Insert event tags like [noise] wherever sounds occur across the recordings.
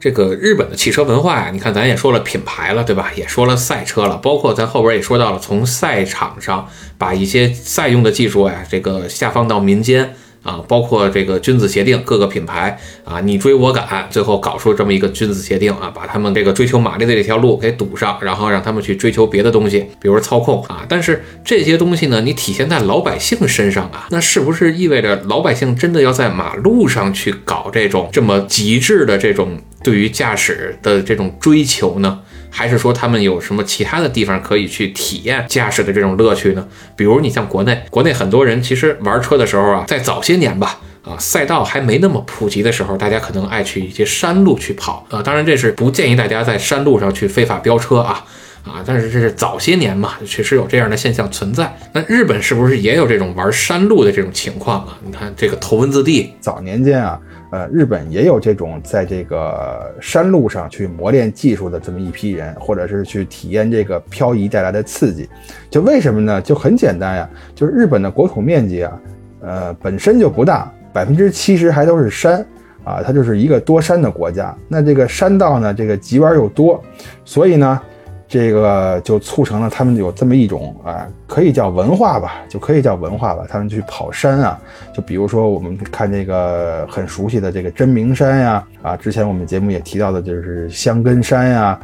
这个日本的汽车文化呀，你看咱也说了品牌了，对吧？也说了赛车了，包括咱后边也说到了，从赛场上把一些赛用的技术呀，这个下放到民间。啊，包括这个君子协定，各个品牌啊，你追我赶，最后搞出这么一个君子协定啊，把他们这个追求马力的这条路给堵上，然后让他们去追求别的东西，比如操控啊。但是这些东西呢，你体现在老百姓身上啊，那是不是意味着老百姓真的要在马路上去搞这种这么极致的这种对于驾驶的这种追求呢？还是说他们有什么其他的地方可以去体验驾驶的这种乐趣呢？比如你像国内，国内很多人其实玩车的时候啊，在早些年吧，啊赛道还没那么普及的时候，大家可能爱去一些山路去跑啊。当然这是不建议大家在山路上去非法飙车啊啊！但是这是早些年嘛，确实有这样的现象存在。那日本是不是也有这种玩山路的这种情况啊？你看这个头文字 D 早年间啊。呃，日本也有这种在这个山路上去磨练技术的这么一批人，或者是去体验这个漂移带来的刺激。就为什么呢？就很简单呀，就是日本的国土面积啊，呃，本身就不大，百分之七十还都是山啊，它就是一个多山的国家。那这个山道呢，这个急弯又多，所以呢。这个就促成了他们有这么一种啊，可以叫文化吧，就可以叫文化吧。他们去跑山啊，就比如说我们看这个很熟悉的这个真名山呀，啊，之前我们节目也提到的就是香根山呀。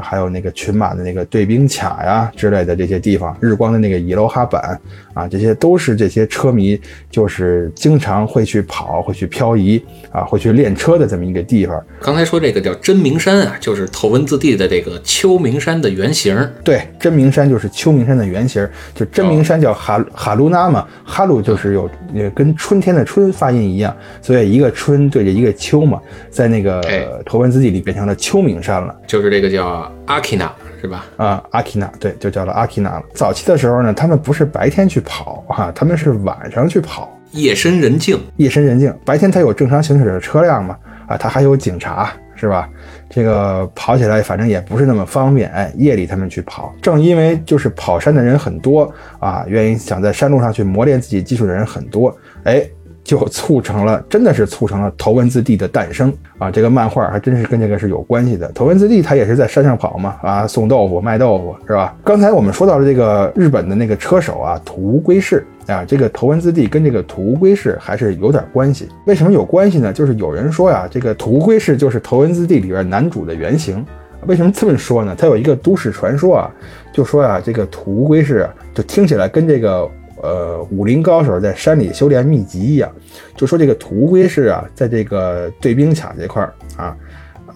还有那个群马的那个对兵卡呀之类的这些地方，日光的那个伊罗哈板啊，这些都是这些车迷就是经常会去跑、会去漂移啊、会去练车的这么一个地方。刚才说这个叫真名山啊，就是头文字 D 的这个秋名山的原型。对，真名山就是秋名山的原型，就真名山叫哈哈鲁纳嘛，哈鲁就是有跟春天的春发音一样，所以一个春对着一个秋嘛，在那个头文字 D 里变成了秋名山了，就是这个叫。叫阿基纳是吧？啊，阿基纳，对，就叫了阿基纳了。早期的时候呢，他们不是白天去跑哈，他们是晚上去跑，夜深人静，夜深人静。白天他有正常行驶的车辆嘛，啊，他还有警察是吧？这个跑起来反正也不是那么方便，哎，夜里他们去跑，正因为就是跑山的人很多啊，愿意想在山路上去磨练自己技术的人很多，哎。就促成了，真的是促成了头文字 D 的诞生啊！这个漫画还真是跟这个是有关系的。头文字 D 他也是在山上跑嘛，啊，送豆腐卖豆腐是吧？刚才我们说到了这个日本的那个车手啊，土屋圭市啊，这个头文字 D 跟这个土屋圭市还是有点关系。为什么有关系呢？就是有人说呀，这个土屋圭市就是头文字 D 里边男主的原型。为什么这么说呢？他有一个都市传说啊，就说呀，这个土屋圭市就听起来跟这个。呃，武林高手在山里修炼秘籍一样，就说这个土乌龟是啊，在这个对兵卡这块儿啊，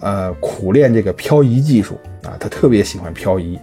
呃，苦练这个漂移技术啊，他特别喜欢漂移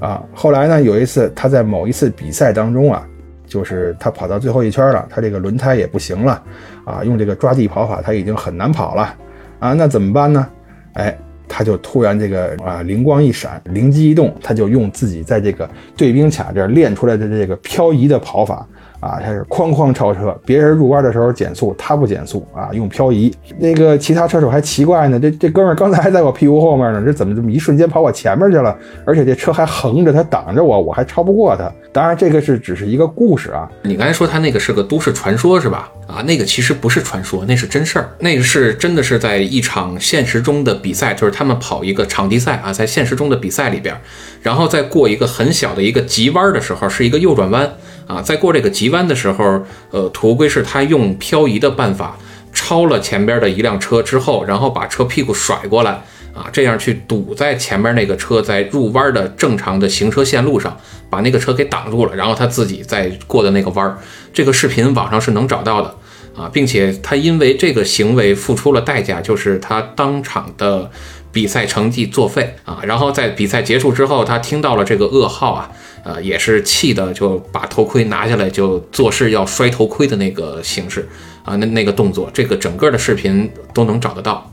啊。后来呢，有一次他在某一次比赛当中啊，就是他跑到最后一圈了，他这个轮胎也不行了啊，用这个抓地跑法他已经很难跑了啊，那怎么办呢？哎。他就突然这个啊灵光一闪，灵机一动，他就用自己在这个对兵卡这儿练出来的这个漂移的跑法。啊，他是哐哐超车，别人入弯的时候减速，他不减速啊，用漂移。那个其他车手还奇怪呢，这这哥们儿刚才还在我屁股后面呢，这怎么这么一瞬间跑我前面去了？而且这车还横着，他挡着我，我还超不过他。当然，这个是只是一个故事啊。你刚才说他那个是个都市传说，是吧？啊，那个其实不是传说，那是真事儿。那个是真的是在一场现实中的比赛，就是他们跑一个场地赛啊，在现实中的比赛里边，然后再过一个很小的一个急弯的时候，是一个右转弯。啊，在过这个急弯的时候，呃，土乌龟是他用漂移的办法超了前边的一辆车之后，然后把车屁股甩过来，啊，这样去堵在前面那个车在入弯的正常的行车线路上，把那个车给挡住了，然后他自己再过的那个弯儿。这个视频网上是能找到的，啊，并且他因为这个行为付出了代价，就是他当场的比赛成绩作废啊。然后在比赛结束之后，他听到了这个噩耗啊。呃，也是气的，就把头盔拿下来，就做事要摔头盔的那个形式啊，那那个动作，这个整个的视频都能找得到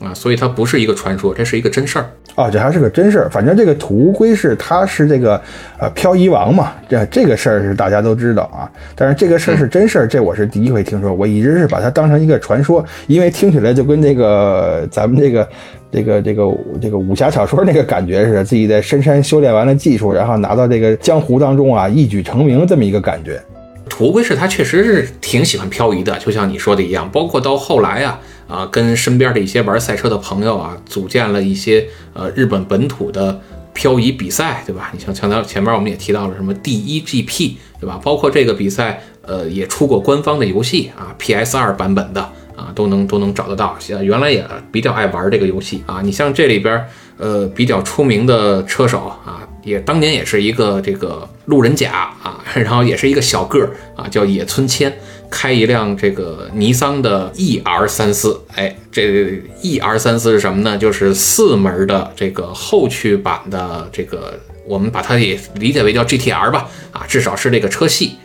啊，所以它不是一个传说，这是一个真事儿啊，这还是个真事儿。反正这个土乌龟是他是这个呃漂移王嘛，这这个事儿是大家都知道啊，但是这个事儿是真事儿，这我是第一回听说，我一直是把它当成一个传说，因为听起来就跟这个咱们这个。这个这个这个武侠小说那个感觉是自己在深山修炼完了技术，然后拿到这个江湖当中啊，一举成名这么一个感觉。土龟是他确实是挺喜欢漂移的，就像你说的一样，包括到后来啊啊，跟身边的一些玩赛车的朋友啊，组建了一些呃日本本土的漂移比赛，对吧？你像像咱前面我们也提到了什么第一 GP，对吧？包括这个比赛，呃，也出过官方的游戏啊，PS 二版本的啊，都能都能找得到。原来也比较爱玩这个游戏啊。你像这里边呃比较出名的车手啊，也当年也是一个这个路人甲啊，[laughs] 然后也是一个小个儿啊，叫野村谦。开一辆这个尼桑的 E R 三四，哎，这 E R 三四是什么呢？就是四门的这个后驱版的这个，我们把它也理解为叫 G T R 吧，啊，至少是这个车系，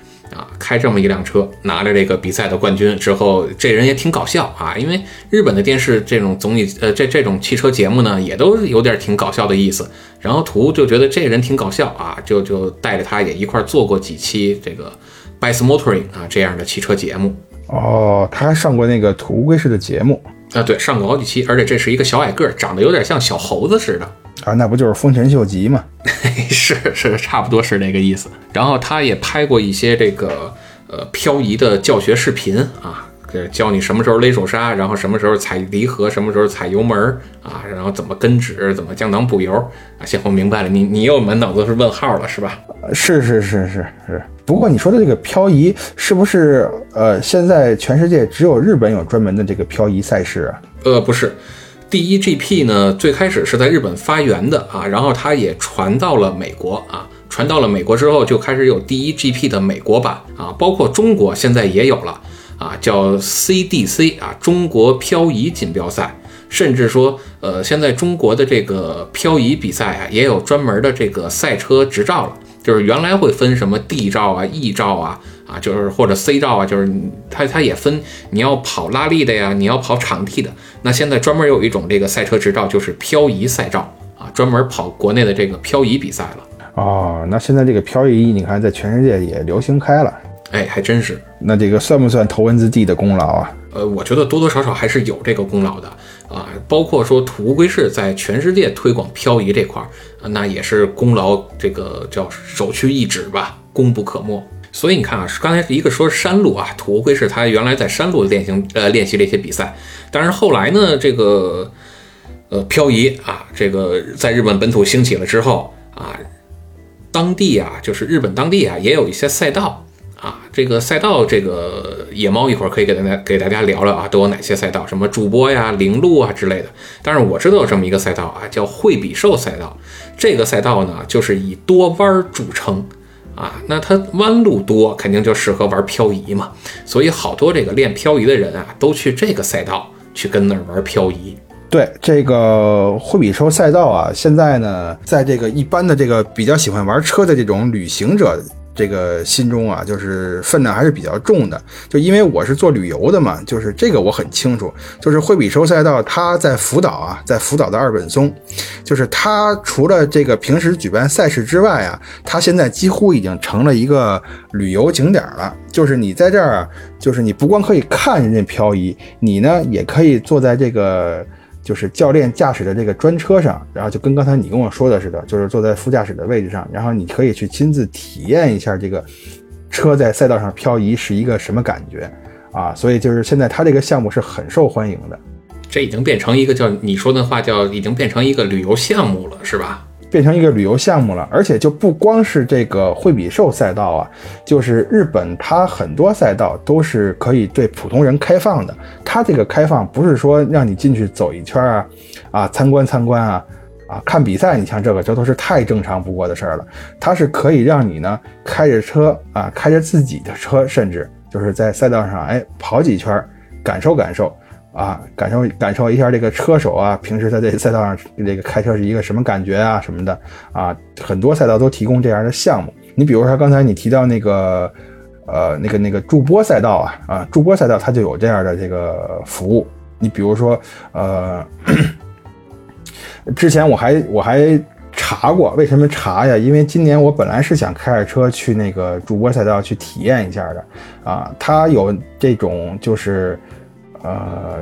开这么一辆车，拿着这个比赛的冠军之后，这人也挺搞笑啊，因为日本的电视这种综艺，呃，这这种汽车节目呢，也都有点挺搞笑的意思。然后图就觉得这人挺搞笑啊，就就带着他也一块做过几期这个。Best Motoring 啊，这样的汽车节目哦，他还上过那个土乌龟式的节目啊，对，上过好几期，而且这是一个小矮个儿，长得有点像小猴子似的啊，那不就是丰臣秀吉吗？[laughs] 是是，差不多是那个意思。然后他也拍过一些这个呃漂移的教学视频啊。教你什么时候勒手刹，然后什么时候踩离合，什么时候踩油门啊，然后怎么跟指，怎么降档补油啊。行，我明白了，你你又满脑子是问号了，是吧？是是是是是。不过你说的这个漂移，是不是呃，现在全世界只有日本有专门的这个漂移赛事啊？呃，不是，第一 GP 呢，最开始是在日本发源的啊，然后它也传到了美国啊，传到了美国之后，就开始有第一 GP 的美国版啊，包括中国现在也有了。啊，叫 CDC 啊，中国漂移锦标赛，甚至说，呃，现在中国的这个漂移比赛啊，也有专门的这个赛车执照了。就是原来会分什么 D 照啊、E 照啊，啊，就是或者 C 照啊，就是它它也分你要跑拉力的呀，你要跑场地的。那现在专门有一种这个赛车执照，就是漂移赛照啊，专门跑国内的这个漂移比赛了。哦，那现在这个漂移，你看在全世界也流行开了。哎，还真是。那这个算不算头文字 D 的功劳啊？呃，我觉得多多少少还是有这个功劳的啊。包括说土乌龟市在全世界推广漂移这块儿，那也是功劳，这个叫首屈一指吧，功不可没。所以你看啊，刚才一个说山路啊，土乌龟市它原来在山路练习呃练习这些比赛，但是后来呢，这个呃漂移啊，这个在日本本土兴起了之后啊，当地啊，就是日本当地啊，也有一些赛道。啊，这个赛道，这个野猫一会儿可以给大家给大家聊聊啊，都有哪些赛道？什么主播呀、零路啊之类的。但是我知道有这么一个赛道啊，叫惠比寿赛道。这个赛道呢，就是以多弯著称啊。那它弯路多，肯定就适合玩漂移嘛。所以好多这个练漂移的人啊，都去这个赛道去跟那儿玩漂移。对，这个惠比寿赛道啊，现在呢，在这个一般的这个比较喜欢玩车的这种旅行者。这个心中啊，就是分量还是比较重的。就因为我是做旅游的嘛，就是这个我很清楚。就是惠比寿赛道，它在福岛啊，在福岛的二本松，就是它除了这个平时举办赛事之外啊，它现在几乎已经成了一个旅游景点了。就是你在这儿啊，就是你不光可以看人家漂移，你呢也可以坐在这个。就是教练驾驶的这个专车上，然后就跟刚才你跟我说的似的，就是坐在副驾驶的位置上，然后你可以去亲自体验一下这个车在赛道上漂移是一个什么感觉啊！所以就是现在它这个项目是很受欢迎的，这已经变成一个叫你说的话叫已经变成一个旅游项目了，是吧？变成一个旅游项目了，而且就不光是这个惠比寿赛道啊，就是日本它很多赛道都是可以对普通人开放的。它这个开放不是说让你进去走一圈啊，啊参观参观啊，啊看比赛，你像这个这都是太正常不过的事儿了。它是可以让你呢开着车啊，开着自己的车，甚至就是在赛道上哎跑几圈，感受感受。啊，感受感受一下这个车手啊，平时在这赛道上这个开车是一个什么感觉啊什么的啊，很多赛道都提供这样的项目。你比如说刚才你提到那个呃那个那个助播赛道啊啊，助播赛道它就有这样的这个服务。你比如说呃，[coughs] 之前我还我还查过，为什么查呀？因为今年我本来是想开着车去那个助播赛道去体验一下的啊，它有这种就是。呃，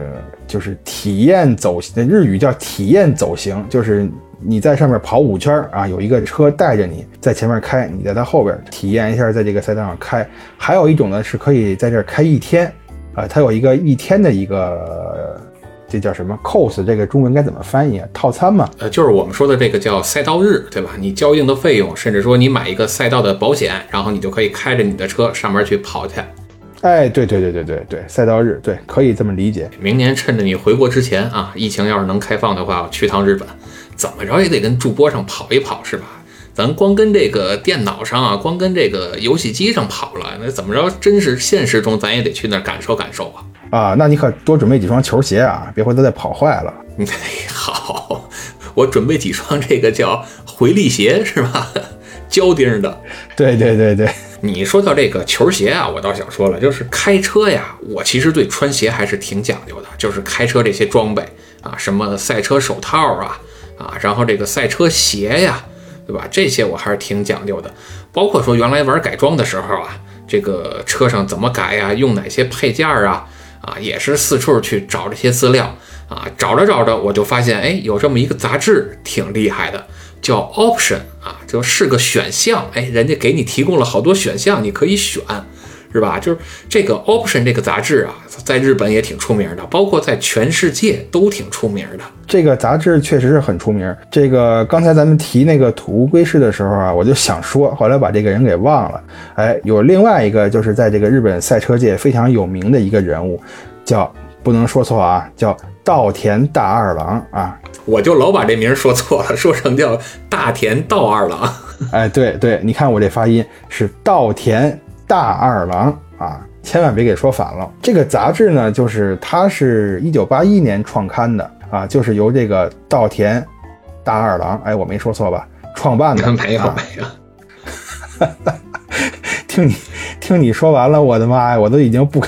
就是体验走，日语叫体验走行，就是你在上面跑五圈啊，有一个车带着你在前面开，你在它后边体验一下在这个赛道上开。还有一种呢，是可以在这儿开一天，啊，它有一个一天的一个这叫什么 cos？这个中文该怎么翻译啊？套餐嘛？呃，就是我们说的这个叫赛道日，对吧？你交应的费用，甚至说你买一个赛道的保险，然后你就可以开着你的车上面去跑去。哎，对对对对对对，赛道日，对，可以这么理解。明年趁着你回国之前啊，疫情要是能开放的话，去趟日本，怎么着也得跟驻播上跑一跑，是吧？咱光跟这个电脑上啊，光跟这个游戏机上跑了，那怎么着？真是现实中咱也得去那儿感受感受啊！啊，那你可多准备几双球鞋啊，别回头再跑坏了。哎，[laughs] 好，我准备几双这个叫回力鞋，是吧？[laughs] 胶钉的。对对对对。你说到这个球鞋啊，我倒想说了，就是开车呀，我其实对穿鞋还是挺讲究的，就是开车这些装备啊，什么赛车手套啊，啊，然后这个赛车鞋呀，对吧？这些我还是挺讲究的。包括说原来玩改装的时候啊，这个车上怎么改呀，用哪些配件啊，啊，也是四处去找这些资料啊，找着找着我就发现，哎，有这么一个杂志挺厉害的。叫 option 啊，就是个选项，哎，人家给你提供了好多选项，你可以选，是吧？就是这个 option 这个杂志啊，在日本也挺出名的，包括在全世界都挺出名的。这个杂志确实是很出名。这个刚才咱们提那个土屋圭市的时候啊，我就想说，后来把这个人给忘了。哎，有另外一个就是在这个日本赛车界非常有名的一个人物，叫不能说错啊，叫稻田大二郎啊。我就老把这名说错了，[laughs] 说成叫大田道二郎。[laughs] 哎，对对，你看我这发音是稻田大二郎啊，千万别给说反了。这个杂志呢，就是它是一九八一年创刊的啊，就是由这个稻田大二郎，哎，我没说错吧？创办的。没 [laughs] 有没有。听你听你说完了，我的妈呀，我都已经不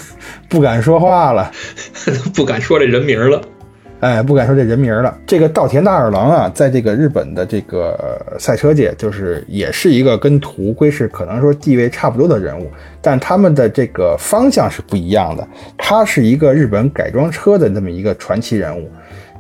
不敢说话了，[laughs] 不敢说这人名了。哎，不敢说这人名了。这个稻田大二郎啊，在这个日本的这个赛车界，就是也是一个跟土龟是可能说地位差不多的人物，但他们的这个方向是不一样的。他是一个日本改装车的这么一个传奇人物，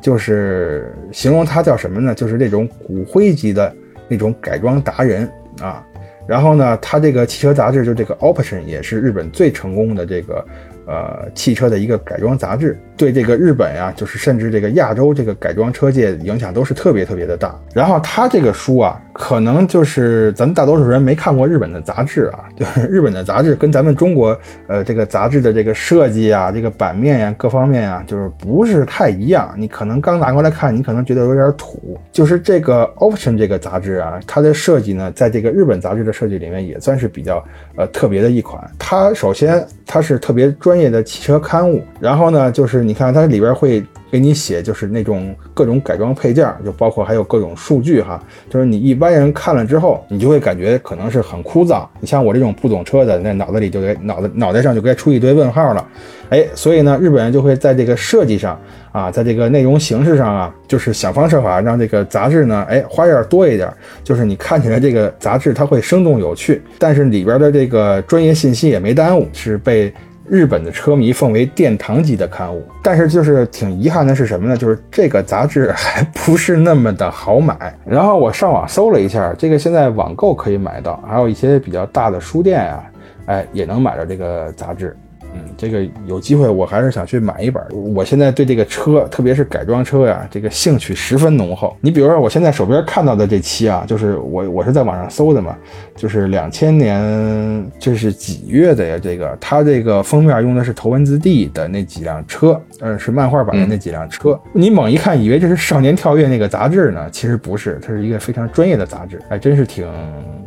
就是形容他叫什么呢？就是那种骨灰级的那种改装达人啊。然后呢，他这个汽车杂志就这个 Option 也是日本最成功的这个。呃，汽车的一个改装杂志，对这个日本呀，就是甚至这个亚洲这个改装车界影响都是特别特别的大。然后他这个书啊，可能就是咱们大多数人没看过日本的杂志啊，[laughs] 就是日本的杂志跟咱们中国呃这个杂志的这个设计啊，这个版面呀，各方面啊，就是不是太一样。你可能刚拿过来看，你可能觉得有点土。就是这个 Option 这个杂志啊，它的设计呢，在这个日本杂志的设计里面也算是比较呃特别的一款。它首先它是特别。专业的汽车刊物，然后呢，就是你看它里边会给你写，就是那种各种改装配件，就包括还有各种数据哈。就是你一般人看了之后，你就会感觉可能是很枯燥。你像我这种不懂车的，那脑子里就该脑子脑袋上就该出一堆问号了。哎，所以呢，日本人就会在这个设计上啊，在这个内容形式上啊，就是想方设法让这个杂志呢，哎，花样多一点。就是你看起来这个杂志它会生动有趣，但是里边的这个专业信息也没耽误，是被。日本的车迷奉为殿堂级的刊物，但是就是挺遗憾的是什么呢？就是这个杂志还不是那么的好买。然后我上网搜了一下，这个现在网购可以买到，还有一些比较大的书店啊，哎，也能买到这个杂志。嗯，这个有机会我还是想去买一本。我现在对这个车，特别是改装车呀，这个兴趣十分浓厚。你比如说，我现在手边看到的这期啊，就是我我是在网上搜的嘛，就是两千年这是几月的呀？这个它这个封面用的是头文字 D 的那几辆车，呃，是漫画版的那几辆车。你猛一看，以为这是《少年跳跃》那个杂志呢，其实不是，它是一个非常专业的杂志，还真是挺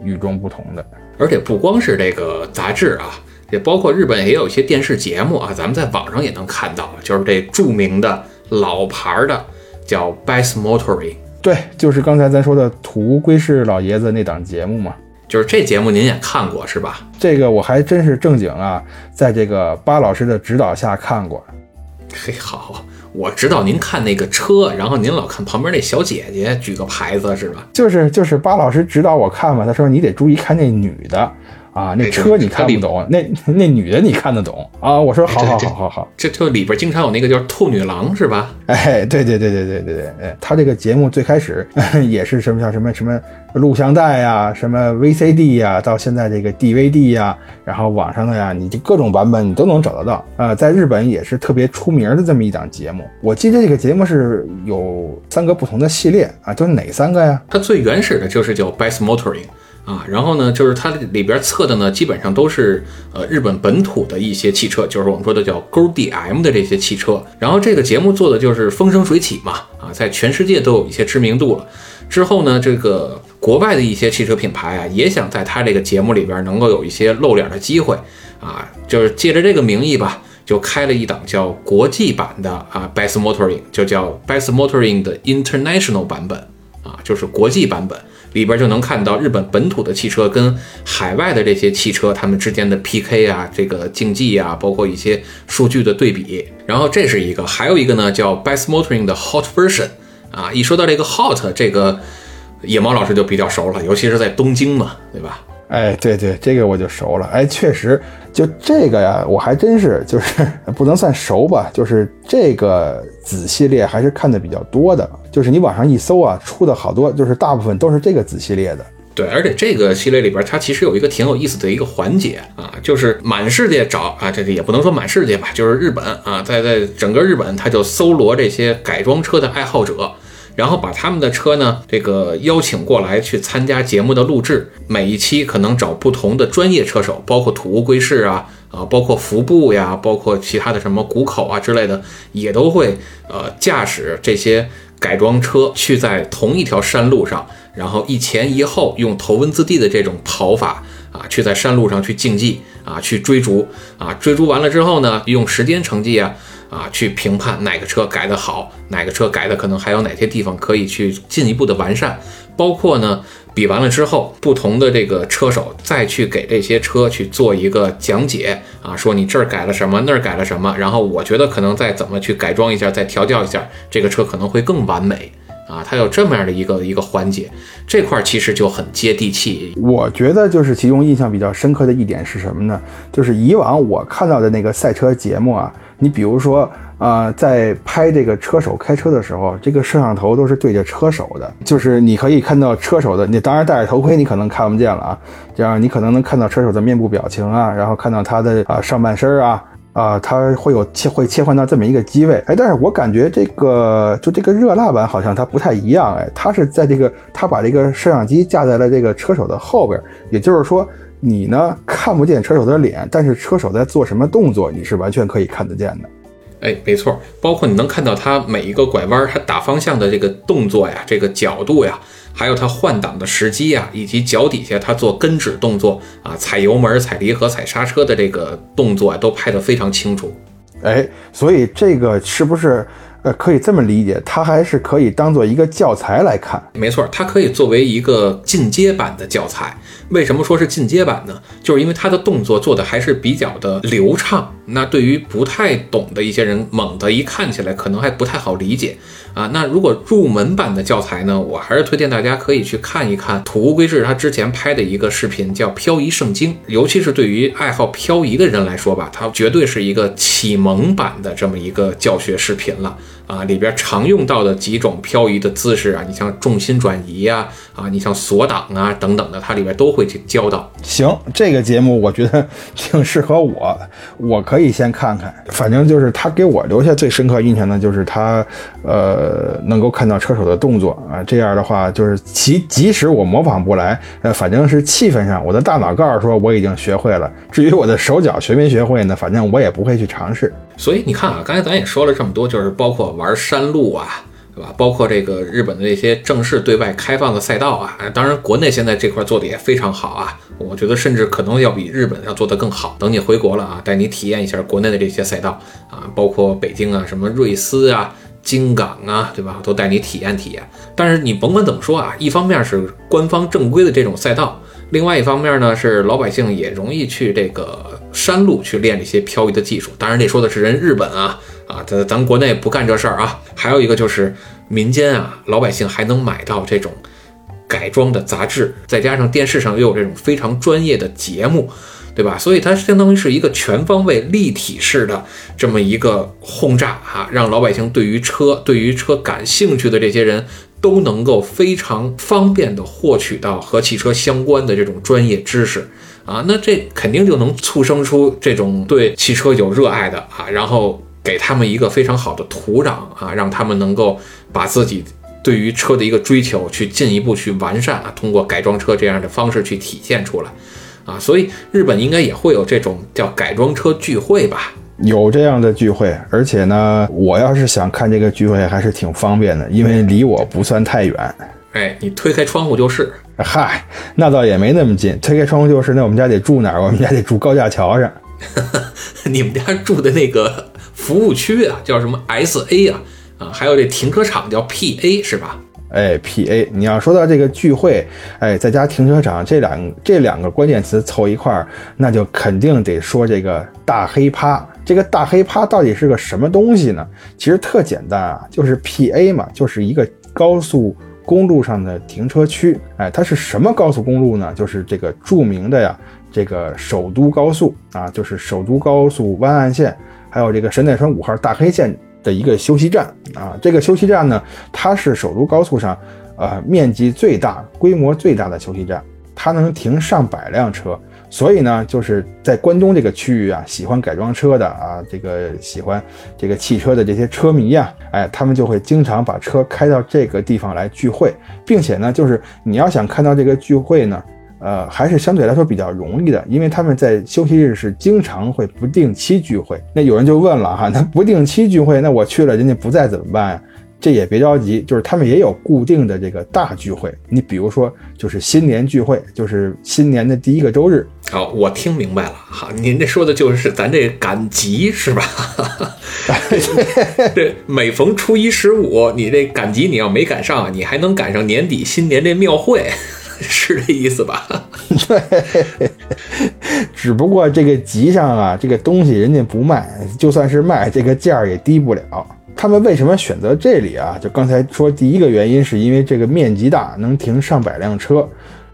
与众不同的。而且不光是这个杂志啊。也包括日本也有一些电视节目啊，咱们在网上也能看到，就是这著名的老牌的叫 Best Motoring，对，就是刚才咱说的土屋圭市老爷子那档节目嘛，就是这节目您也看过是吧？这个我还真是正经啊，在这个巴老师的指导下看过。嘿，好，我指导您看那个车，然后您老看旁边那小姐姐举个牌子是吧？就是就是巴老师指导我看嘛，他说你得注意看那女的。啊，那车你看不懂，那那女的你看得懂啊。我说好好好好好，这就里边经常有那个叫兔女郎是吧？哎，对对对对对对对，哎，他这个节目最开始也是什么叫什么什么录像带呀，什么 VCD 呀，到现在这个 DVD 呀，然后网上的呀，你这各种版本你都能找得到。呃，在日本也是特别出名的这么一档节目。我记得这个节目是有三个不同的系列啊，就是哪三个呀？它最原始的就是叫 Best Motoring。啊，然后呢，就是它里边测的呢，基本上都是呃日本本土的一些汽车，就是我们说的叫勾 DM 的这些汽车。然后这个节目做的就是风生水起嘛，啊，在全世界都有一些知名度了。之后呢，这个国外的一些汽车品牌啊，也想在它这个节目里边能够有一些露脸的机会，啊，就是借着这个名义吧，就开了一档叫国际版的啊 Best Motoring，就叫 Best Motoring 的 International 版本，就是国际版本。里边就能看到日本本土的汽车跟海外的这些汽车，它们之间的 PK 啊，这个竞技啊，包括一些数据的对比。然后这是一个，还有一个呢，叫 Best Motoring 的 Hot Version 啊。一说到这个 Hot，这个野猫老师就比较熟了，尤其是在东京嘛，对吧？哎，对对，这个我就熟了。哎，确实，就这个呀，我还真是就是 [laughs] 不能算熟吧，就是这个子系列还是看的比较多的。就是你网上一搜啊，出的好多，就是大部分都是这个子系列的。对，而且这个系列里边，它其实有一个挺有意思的一个环节啊，就是满世界找啊，这个也不能说满世界吧，就是日本啊，在在整个日本，他就搜罗这些改装车的爱好者。然后把他们的车呢，这个邀请过来去参加节目的录制。每一期可能找不同的专业车手，包括土屋圭市啊，啊，包括服部呀，包括其他的什么谷口啊之类的，也都会呃驾驶这些改装车去在同一条山路上，然后一前一后用头文字 D 的这种跑法啊，去在山路上去竞技啊，去追逐啊，追逐完了之后呢，用时间成绩啊。啊，去评判哪个车改的好，哪个车改的可能还有哪些地方可以去进一步的完善，包括呢，比完了之后，不同的这个车手再去给这些车去做一个讲解啊，说你这儿改了什么，那儿改了什么，然后我觉得可能再怎么去改装一下，再调教一下，这个车可能会更完美。啊，它有这么样的一个一个环节，这块其实就很接地气。我觉得就是其中印象比较深刻的一点是什么呢？就是以往我看到的那个赛车节目啊。你比如说，呃，在拍这个车手开车的时候，这个摄像头都是对着车手的，就是你可以看到车手的，你当然戴着头盔，你可能看不见了啊，这样你可能能看到车手的面部表情啊，然后看到他的啊上半身啊，啊，它会有切会切换到这么一个机位，哎，但是我感觉这个就这个热辣版好像它不太一样，哎，它是在这个它把这个摄像机架在了这个车手的后边，也就是说。你呢看不见车手的脸，但是车手在做什么动作，你是完全可以看得见的。哎，没错，包括你能看到他每一个拐弯，他打方向的这个动作呀，这个角度呀，还有他换挡的时机啊，以及脚底下他做跟指动作啊，踩油门、踩离合、踩刹车的这个动作啊，都拍得非常清楚。哎，所以这个是不是？呃，可以这么理解，它还是可以当做一个教材来看。没错，它可以作为一个进阶版的教材。为什么说是进阶版呢？就是因为它的动作做的还是比较的流畅。那对于不太懂的一些人，猛的一看起来可能还不太好理解啊。那如果入门版的教材呢，我还是推荐大家可以去看一看土屋圭治他之前拍的一个视频，叫《漂移圣经》。尤其是对于爱好漂移的人来说吧，它绝对是一个启蒙版的这么一个教学视频了。啊，里边常用到的几种漂移的姿势啊，你像重心转移呀，啊，你像锁档啊等等的，它里边都会去教到。行，这个节目我觉得 [laughs] 挺适合我，我可以先看看。反正就是他给我留下最深刻印象的，就是他，呃，呃能够看到车手的动作啊，这样的话，就是其即使我模仿不来，呃，反正是气氛上，我的大脑告诉说我已经学会了。至于我的手脚学没学会呢，反正我也不会去尝试。所以你看啊，刚才咱也说了这么多，就是包括玩山路啊，对吧？包括这个日本的这些正式对外开放的赛道啊，当然国内现在这块做的也非常好啊，我觉得甚至可能要比日本要做得更好。等你回国了啊，带你体验一下国内的这些赛道啊，包括北京啊、什么瑞思啊、京港啊，对吧？都带你体验体验。但是你甭管怎么说啊，一方面是官方正规的这种赛道。另外一方面呢，是老百姓也容易去这个山路去练这些漂移的技术。当然，这说的是人日本啊啊，咱咱国内不干这事儿啊。还有一个就是民间啊，老百姓还能买到这种改装的杂志，再加上电视上又有这种非常专业的节目，对吧？所以它相当于是一个全方位立体式的这么一个轰炸啊，让老百姓对于车、对于车感兴趣的这些人都能够非常方便的获取到和汽车相关的这种专业知识啊。那这肯定就能促生出这种对汽车有热爱的啊，然后给他们一个非常好的土壤啊，让他们能够把自己。对于车的一个追求，去进一步去完善啊，通过改装车这样的方式去体现出来，啊，所以日本应该也会有这种叫改装车聚会吧？有这样的聚会，而且呢，我要是想看这个聚会，还是挺方便的，因为离我不算太远。哎，你推开窗户就是。嗨，那倒也没那么近，推开窗户就是。那我们家得住哪儿？我们家得住高架桥上。[laughs] 你们家住的那个服务区啊，叫什么 S A 啊？啊，还有这停车场叫 P A 是吧？哎，P A，你要说到这个聚会，哎，在加停车场这两这两个关键词凑一块儿，那就肯定得说这个大黑趴。这个大黑趴到底是个什么东西呢？其实特简单啊，就是 P A 嘛，就是一个高速公路上的停车区。哎，它是什么高速公路呢？就是这个著名的呀，这个首都高速啊，就是首都高速湾岸线，还有这个神奈川五号大黑线。的一个休息站啊，这个休息站呢，它是首都高速上，呃，面积最大、规模最大的休息站，它能停上百辆车。所以呢，就是在关东这个区域啊，喜欢改装车的啊，这个喜欢这个汽车的这些车迷呀，哎，他们就会经常把车开到这个地方来聚会，并且呢，就是你要想看到这个聚会呢。呃，还是相对来说比较容易的，因为他们在休息日是经常会不定期聚会。那有人就问了哈，那不定期聚会，那我去了人家不在怎么办呀？这也别着急，就是他们也有固定的这个大聚会。你比如说，就是新年聚会，就是新年的第一个周日。好，我听明白了哈，您这说的就是咱这赶集是吧？[laughs] 这每逢初一十五，你这赶集你要没赶上，你还能赶上年底新年这庙会。[laughs] 是这意思吧？[laughs] 对，只不过这个集上啊，这个东西人家不卖，就算是卖，这个价儿也低不了。他们为什么选择这里啊？就刚才说，第一个原因是因为这个面积大，能停上百辆车。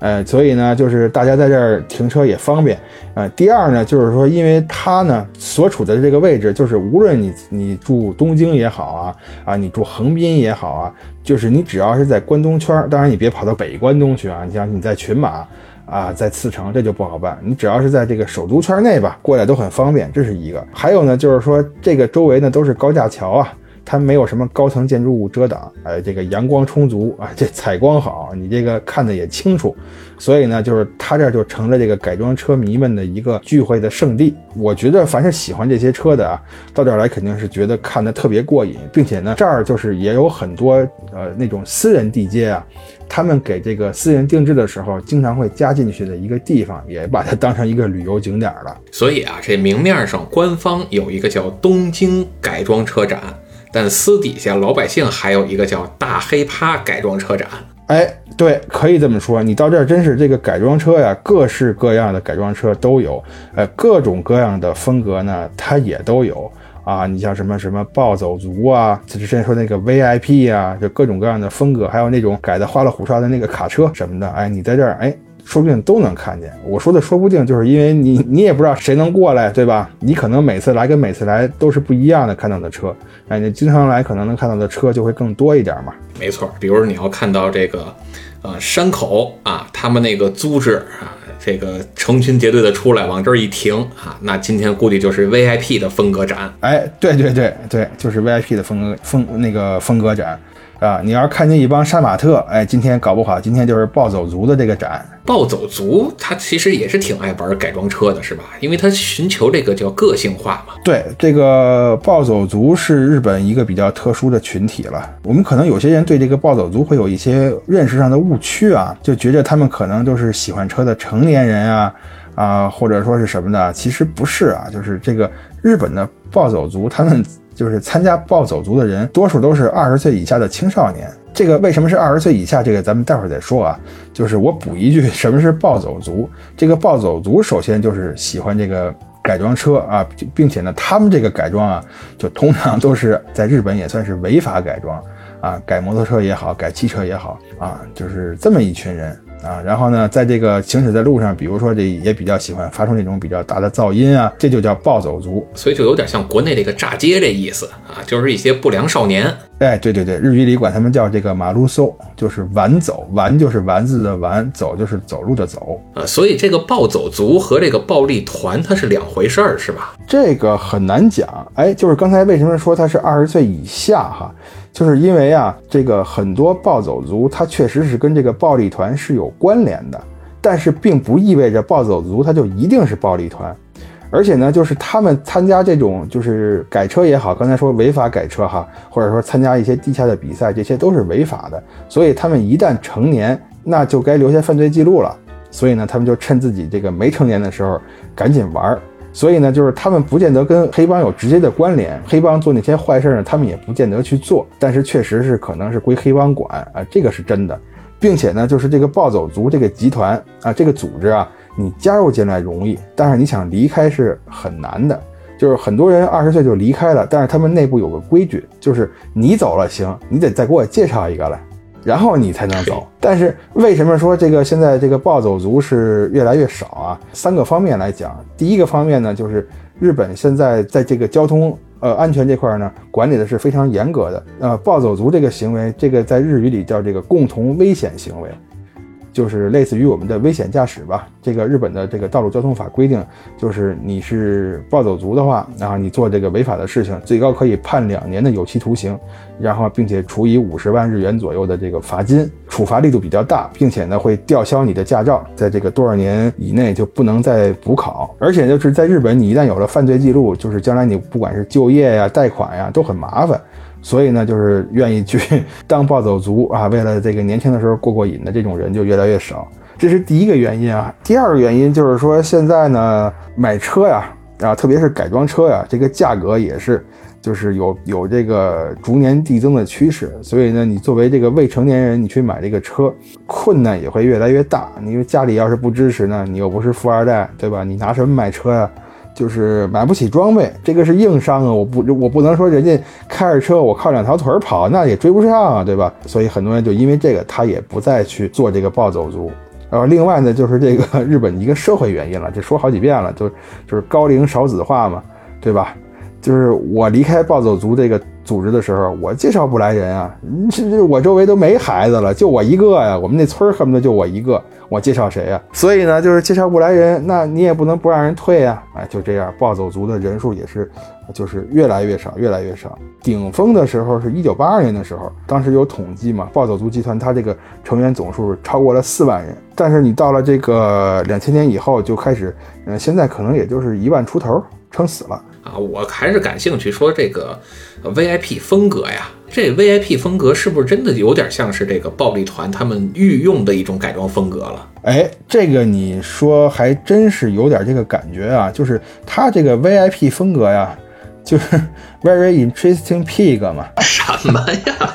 呃，所以呢，就是大家在这儿停车也方便。呃，第二呢，就是说，因为它呢所处的这个位置，就是无论你你住东京也好啊，啊，你住横滨也好啊，就是你只要是在关东圈，当然你别跑到北关东去啊，你像你在群马啊，在次城这就不好办。你只要是在这个首都圈内吧，过来都很方便，这是一个。还有呢，就是说这个周围呢都是高架桥啊。它没有什么高层建筑物遮挡，哎，这个阳光充足啊，这采光好，你这个看的也清楚，所以呢，就是它这就成了这个改装车迷们的一个聚会的圣地。我觉得凡是喜欢这些车的啊，到这儿来肯定是觉得看的特别过瘾，并且呢，这儿就是也有很多呃那种私人地接啊，他们给这个私人定制的时候，经常会加进去的一个地方，也把它当成一个旅游景点了。所以啊，这明面上官方有一个叫东京改装车展。但私底下老百姓还有一个叫大黑趴改装车展，哎，对，可以这么说。你到这儿真是这个改装车呀，各式各样的改装车都有，呃，各种各样的风格呢，它也都有啊。你像什么什么暴走族啊，之前说那个 VIP 啊，就各种各样的风格，还有那种改的花里胡哨的那个卡车什么的，哎，你在这儿，哎。说不定都能看见。我说的说不定，就是因为你你也不知道谁能过来，对吧？你可能每次来跟每次来都是不一样的看到的车，哎，你经常来可能能看到的车就会更多一点嘛。没错，比如你要看到这个，呃，山口啊，他们那个租制啊，这个成群结队的出来往这儿一停啊，那今天估计就是 VIP 的风格展。哎，对对对对，就是 VIP 的风格风那个风格展。啊，你要是看见一帮杀马特，哎，今天搞不好今天就是暴走族的这个展。暴走族他其实也是挺爱玩改装车的，是吧？因为他寻求这个叫个性化嘛。对，这个暴走族是日本一个比较特殊的群体了。我们可能有些人对这个暴走族会有一些认识上的误区啊，就觉着他们可能都是喜欢车的成年人啊，啊，或者说是什么的，其实不是啊，就是这个日本的暴走族他们。就是参加暴走族的人，多数都是二十岁以下的青少年。这个为什么是二十岁以下？这个咱们待会儿再说啊。就是我补一句，什么是暴走族？这个暴走族首先就是喜欢这个改装车啊，并且呢，他们这个改装啊，就通常都是在日本也算是违法改装啊，改摩托车也好，改汽车也好啊，就是这么一群人。啊，然后呢，在这个行驶在路上，比如说这也比较喜欢发出那种比较大的噪音啊，这就叫暴走族，所以就有点像国内这个炸街这意思啊，就是一些不良少年。哎，对对对，日语里管他们叫这个马路搜，就是玩走，玩就是丸子的玩，走就是走路的走啊。所以这个暴走族和这个暴力团它是两回事儿，是吧？这个很难讲。哎，就是刚才为什么说他是二十岁以下哈？就是因为啊，这个很多暴走族，他确实是跟这个暴力团是有关联的，但是并不意味着暴走族他就一定是暴力团，而且呢，就是他们参加这种就是改车也好，刚才说违法改车哈，或者说参加一些地下的比赛，这些都是违法的，所以他们一旦成年，那就该留下犯罪记录了，所以呢，他们就趁自己这个没成年的时候赶紧玩儿。所以呢，就是他们不见得跟黑帮有直接的关联，黑帮做那些坏事呢，他们也不见得去做，但是确实是可能是归黑帮管啊，这个是真的，并且呢，就是这个暴走族这个集团啊，这个组织啊，你加入进来容易，但是你想离开是很难的，就是很多人二十岁就离开了，但是他们内部有个规矩，就是你走了行，你得再给我介绍一个来。然后你才能走，[laughs] 但是为什么说这个现在这个暴走族是越来越少啊？三个方面来讲，第一个方面呢，就是日本现在在这个交通呃安全这块呢，管理的是非常严格的。呃，暴走族这个行为，这个在日语里叫这个共同危险行为。就是类似于我们的危险驾驶吧。这个日本的这个道路交通法规定，就是你是暴走族的话，然后你做这个违法的事情，最高可以判两年的有期徒刑，然后并且处以五十万日元左右的这个罚金，处罚力度比较大，并且呢会吊销你的驾照，在这个多少年以内就不能再补考。而且就是在日本，你一旦有了犯罪记录，就是将来你不管是就业呀、贷款呀都很麻烦。所以呢，就是愿意去 [laughs] 当暴走族啊，为了这个年轻的时候过过瘾的这种人就越来越少，这是第一个原因啊。第二个原因就是说，现在呢买车呀，啊，特别是改装车呀，这个价格也是，就是有有这个逐年递增的趋势。所以呢，你作为这个未成年人，你去买这个车，困难也会越来越大。因为家里要是不支持呢，你又不是富二代，对吧？你拿什么买车呀？就是买不起装备，这个是硬伤啊！我不，我不能说人家开着车，我靠两条腿跑，那也追不上啊，对吧？所以很多人就因为这个，他也不再去做这个暴走族。然后另外呢，就是这个日本一个社会原因了，这说好几遍了，就就是高龄少子化嘛，对吧？就是我离开暴走族这个。组织的时候，我介绍不来人啊，这这我周围都没孩子了，就我一个呀。我们那村恨不得就我一个，我介绍谁呀？所以呢，就是介绍不来人，那你也不能不让人退呀。哎，就这样，暴走族的人数也是，就是越来越少，越来越少。顶峰的时候是一九八二年的时候，当时有统计嘛，暴走族集团它这个成员总数超过了四万人。但是你到了这个两千年以后，就开始，嗯，现在可能也就是一万出头，撑死了。啊，我还是感兴趣说这个 VIP 风格呀，这 VIP 风格是不是真的有点像是这个暴力团他们御用的一种改装风格了？哎，这个你说还真是有点这个感觉啊，就是他这个 VIP 风格呀，就是 Very Interesting Pig 嘛？什么呀？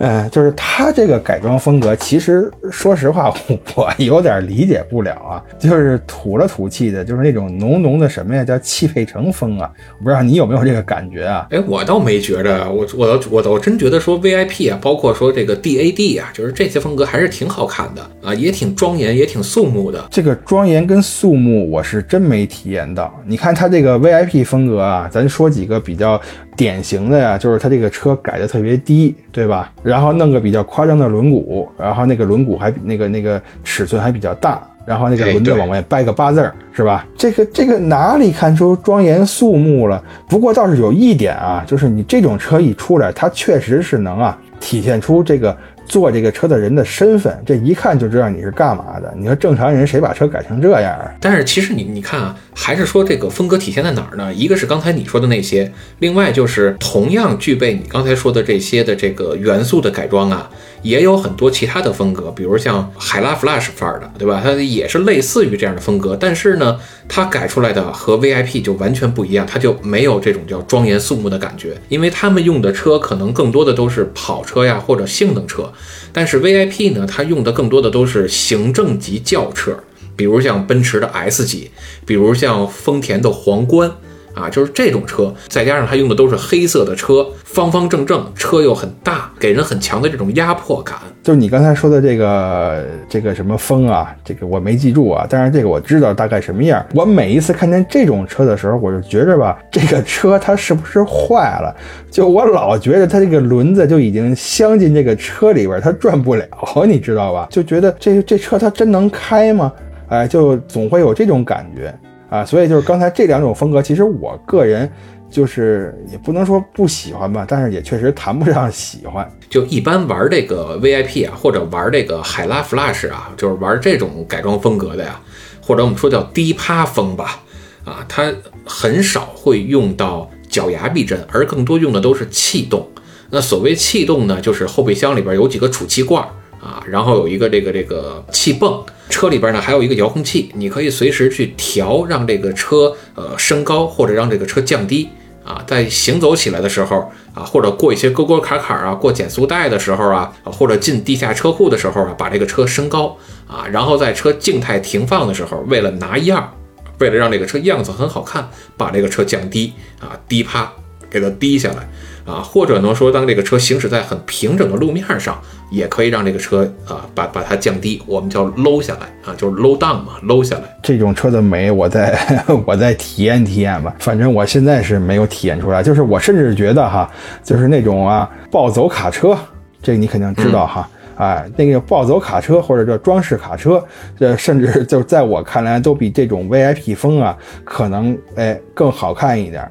嗯，[laughs] 就是他这个改装风格，其实说实话，[laughs] 我有点理解不了啊。就是土了土气的，就是那种浓浓的什么呀，叫汽配城风啊。我不知道你有没有这个感觉啊？哎，我倒没觉着，我我倒我倒真觉得说 VIP 啊，包括说这个 DAD 啊，就是这些风格还是挺好看的啊，也挺庄严，也挺肃穆的。这个庄严跟肃穆，我是真没体验到。你看它这个 VIP 风格啊，咱说几个比较。典型的呀，就是它这个车改的特别低，对吧？然后弄个比较夸张的轮毂，然后那个轮毂还比那个那个尺寸还比较大，然后那个轮子往外掰个八字儿，是吧？这个这个哪里看出庄严肃穆了？不过倒是有一点啊，就是你这种车一出来，它确实是能啊体现出这个。坐这个车的人的身份，这一看就知道你是干嘛的。你说正常人谁把车改成这样啊？但是其实你你看啊，还是说这个风格体现在哪儿呢？一个是刚才你说的那些，另外就是同样具备你刚才说的这些的这个元素的改装啊。也有很多其他的风格，比如像海拉 Flash 范儿的，对吧？它也是类似于这样的风格，但是呢，它改出来的和 VIP 就完全不一样，它就没有这种叫庄严肃穆的感觉，因为他们用的车可能更多的都是跑车呀或者性能车，但是 VIP 呢，它用的更多的都是行政级轿车，比如像奔驰的 S 级，比如像丰田的皇冠。啊，就是这种车，再加上它用的都是黑色的车，方方正正，车又很大，给人很强的这种压迫感。就是你刚才说的这个这个什么风啊，这个我没记住啊，但是这个我知道大概什么样。我每一次看见这种车的时候，我就觉着吧，这个车它是不是坏了？就我老觉得它这个轮子就已经镶进这个车里边，它转不了，你知道吧？就觉得这这车它真能开吗？哎，就总会有这种感觉啊。所以就是刚才这两种风格，其实我个人。就是也不能说不喜欢吧，但是也确实谈不上喜欢。就一般玩这个 VIP 啊，或者玩这个海拉 Flash 啊，就是玩这种改装风格的呀，或者我们说叫低趴风吧，啊，它很少会用到脚牙避震，而更多用的都是气动。那所谓气动呢，就是后备箱里边有几个储气罐啊，然后有一个这个这个气泵，车里边呢还有一个遥控器，你可以随时去调，让这个车呃升高或者让这个车降低。啊，在行走起来的时候啊，或者过一些沟沟坎坎啊，过减速带的时候啊，或者进地下车库的时候啊，把这个车升高啊，然后在车静态停放的时候，为了拿样，为了让这个车样子很好看，把这个车降低啊，低趴给它低下来。啊，或者呢说，当这个车行驶在很平整的路面上，也可以让这个车啊把把它降低，我们叫 low 下来啊，就是 low down 嘛，low 下来。这种车的美，[laughs] 我再我再体验体验吧。反正我现在是没有体验出来，就是我甚至觉得哈，就是那种啊暴走卡车，这个你肯定知道哈，哎，那个暴走卡车或者叫装饰卡车，这甚至就在我看来都比这种 VIP 风啊可能哎更好看一点。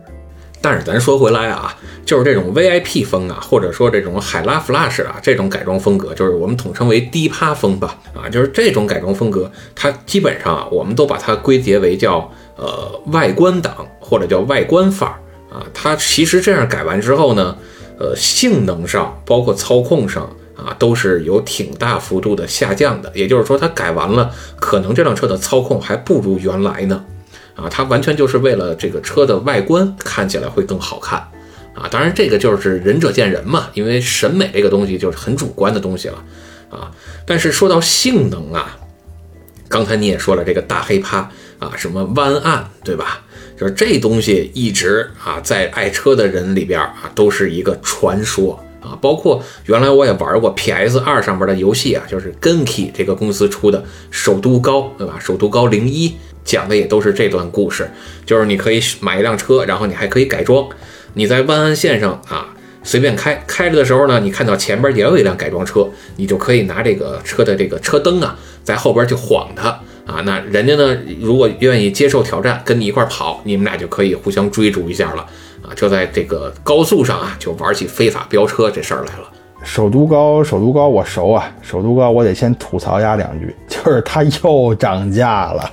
但是咱说回来啊，就是这种 VIP 风啊，或者说这种海拉 Flash 啊，这种改装风格，就是我们统称为低趴风吧。啊，就是这种改装风格，它基本上啊，我们都把它归结为叫呃外观党或者叫外观范儿啊。它其实这样改完之后呢，呃，性能上包括操控上啊，都是有挺大幅度的下降的。也就是说，它改完了，可能这辆车的操控还不如原来呢。啊，它完全就是为了这个车的外观看起来会更好看，啊，当然这个就是仁者见仁嘛，因为审美这个东西就是很主观的东西了，啊，但是说到性能啊，刚才你也说了这个大黑趴啊，什么弯案，对吧？就是这东西一直啊在爱车的人里边啊都是一个传说啊，包括原来我也玩过 PS 二上边的游戏啊，就是 Genki 这个公司出的首都高，对吧？首都高零一。讲的也都是这段故事，就是你可以买一辆车，然后你还可以改装。你在万安线上啊随便开，开着的时候呢，你看到前边也有一辆改装车，你就可以拿这个车的这个车灯啊，在后边去晃它啊。那人家呢，如果愿意接受挑战，跟你一块跑，你们俩就可以互相追逐一下了啊。就在这个高速上啊，就玩起非法飙车这事儿来了。首都高，首都高，我熟啊。首都高，我得先吐槽丫两句，[laughs] 就是它又涨价了。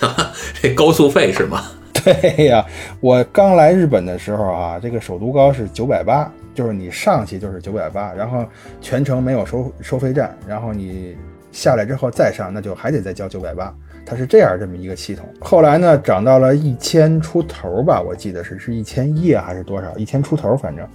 [laughs] 这高速费是吗？[laughs] 对呀，我刚来日本的时候啊，这个首都高是九百八，就是你上去就是九百八，然后全程没有收收费站，然后你下来之后再上，那就还得再交九百八。它是这样这么一个系统，后来呢涨到了一千出头吧，我记得是是一千一还是多少？一千出头，反正，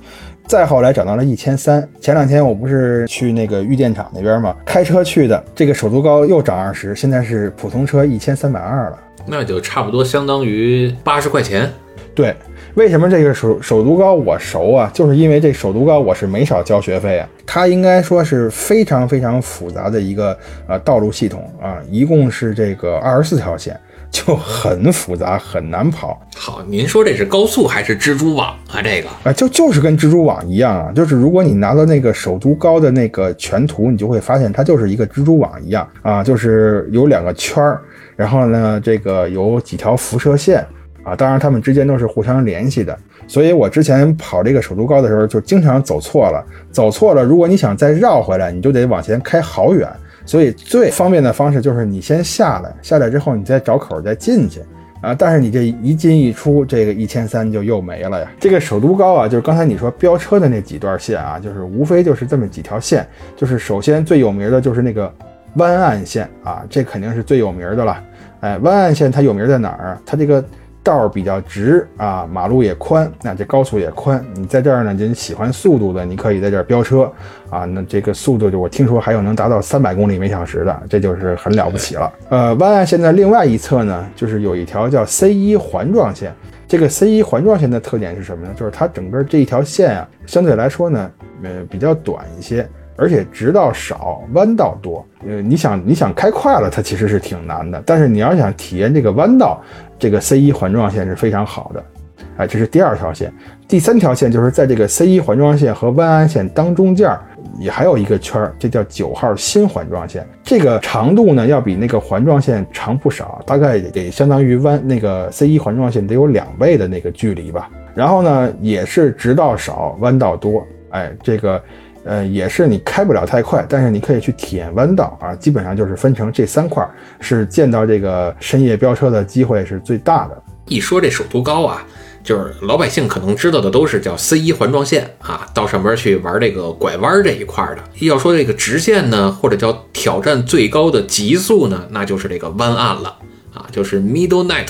再后来涨到了一千三。前两天我不是去那个玉电厂那边嘛，开车去的，这个首都高又涨二十，现在是普通车一千三百二了，那就差不多相当于八十块钱。对。为什么这个首首都高我熟啊？就是因为这首都高我是没少交学费啊。它应该说是非常非常复杂的一个呃道路系统啊，一共是这个二十四条线，就很复杂很难跑。好，您说这是高速还是蜘蛛网啊？这个啊，就就是跟蜘蛛网一样啊，就是如果你拿到那个首都高的那个全图，你就会发现它就是一个蜘蛛网一样啊，就是有两个圈儿，然后呢，这个有几条辐射线。啊，当然，他们之间都是互相联系的，所以我之前跑这个首都高的时候，就经常走错了。走错了，如果你想再绕回来，你就得往前开好远。所以最方便的方式就是你先下来，下来之后你再找口再进去啊。但是你这一进一出，这个一千三就又没了呀。这个首都高啊，就是刚才你说飙车的那几段线啊，就是无非就是这么几条线。就是首先最有名的就是那个湾岸线啊，这肯定是最有名的了。哎，湾岸线它有名在哪儿？它这个。道儿比较直啊，马路也宽，那这高速也宽。你在这儿呢，就喜欢速度的，你可以在这儿飙车啊。那这个速度就我听说还有能达到三百公里每小时的，这就是很了不起了。呃，湾岸线的另外一侧呢，就是有一条叫 C 一环状线。这个 C 一环状线的特点是什么呢？就是它整个这一条线啊，相对来说呢，呃，比较短一些，而且直道少，弯道多。呃，你想你想开快了，它其实是挺难的。但是你要想体验这个弯道，这个 C 一环状线是非常好的。哎，这是第二条线。第三条线就是在这个 C 一环状线和弯岸线当中间儿，也还有一个圈儿，这叫九号新环状线。这个长度呢，要比那个环状线长不少，大概得相当于弯那个 C 一环状线得有两倍的那个距离吧。然后呢，也是直道少，弯道多。哎，这个，呃，也是你开不了太快，但是你可以去体验弯道啊。基本上就是分成这三块，是见到这个深夜飙车的机会是最大的。一说这首都高啊。就是老百姓可能知道的都是叫 C 一环状线啊，到上边去玩这个拐弯这一块的。要说这个直线呢，或者叫挑战最高的极速呢，那就是这个弯岸了啊，就是 Middle Night。